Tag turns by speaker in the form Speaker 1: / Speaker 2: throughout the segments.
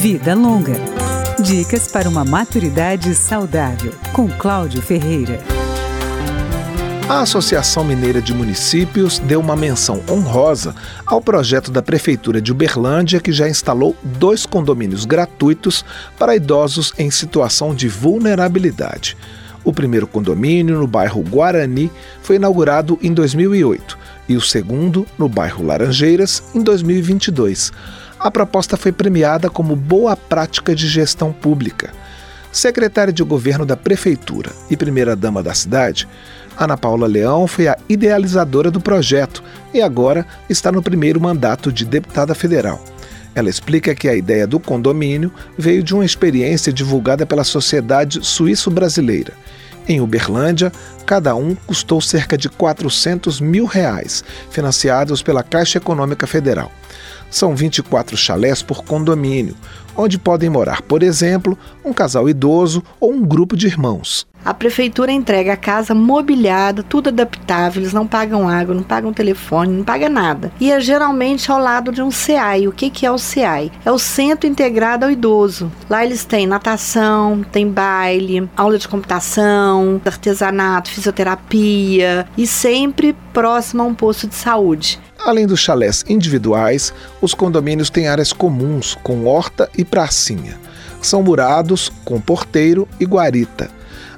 Speaker 1: Vida Longa. Dicas para uma maturidade saudável, com Cláudio Ferreira.
Speaker 2: A Associação Mineira de Municípios deu uma menção honrosa ao projeto da Prefeitura de Uberlândia, que já instalou dois condomínios gratuitos para idosos em situação de vulnerabilidade. O primeiro condomínio, no bairro Guarani, foi inaugurado em 2008 e o segundo, no bairro Laranjeiras, em 2022. A proposta foi premiada como boa prática de gestão pública. Secretária de governo da prefeitura e primeira-dama da cidade, Ana Paula Leão foi a idealizadora do projeto e agora está no primeiro mandato de deputada federal. Ela explica que a ideia do condomínio veio de uma experiência divulgada pela Sociedade Suíço-Brasileira. Em Uberlândia, cada um custou cerca de 400 mil reais, financiados pela Caixa Econômica Federal. São 24 chalés por condomínio, onde podem morar, por exemplo, um casal idoso ou um grupo de irmãos.
Speaker 3: A prefeitura entrega a casa mobiliada, tudo adaptável, eles não pagam água, não pagam telefone, não pagam nada. E é geralmente ao lado de um CEAI. O que, que é o CEAI? É o Centro Integrado ao Idoso. Lá eles têm natação, tem baile, aula de computação, artesanato, fisioterapia e sempre próximo a um posto de saúde.
Speaker 2: Além dos chalés individuais, os condomínios têm áreas comuns com horta e pracinha. São murados com porteiro e guarita.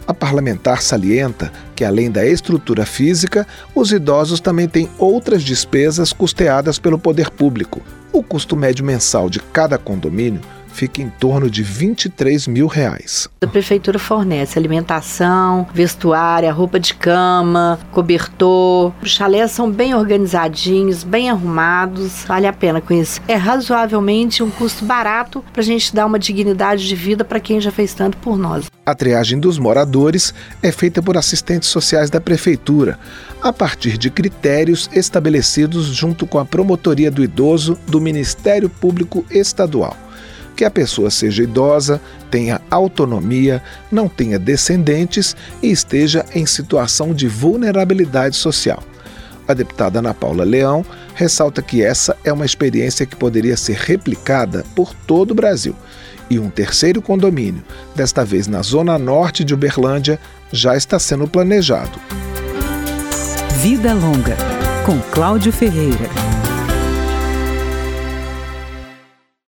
Speaker 2: A parlamentar salienta que, além da estrutura física, os idosos também têm outras despesas custeadas pelo poder público. O custo médio mensal de cada condomínio fica em torno de 23 mil reais.
Speaker 3: A prefeitura fornece alimentação, vestuária, roupa de cama, cobertor. Os chalés são bem organizadinhos, bem arrumados, vale a pena conhecer. É razoavelmente um custo barato para a gente dar uma dignidade de vida para quem já fez tanto por nós.
Speaker 2: A triagem dos moradores é feita por assistentes sociais da prefeitura, a partir de critérios estabelecidos junto com a Promotoria do Idoso do Ministério Público Estadual que a pessoa seja idosa, tenha autonomia, não tenha descendentes e esteja em situação de vulnerabilidade social. A deputada Ana Paula Leão ressalta que essa é uma experiência que poderia ser replicada por todo o Brasil. E um terceiro condomínio, desta vez na zona norte de Uberlândia, já está sendo planejado.
Speaker 1: Vida Longa, com Cláudio Ferreira.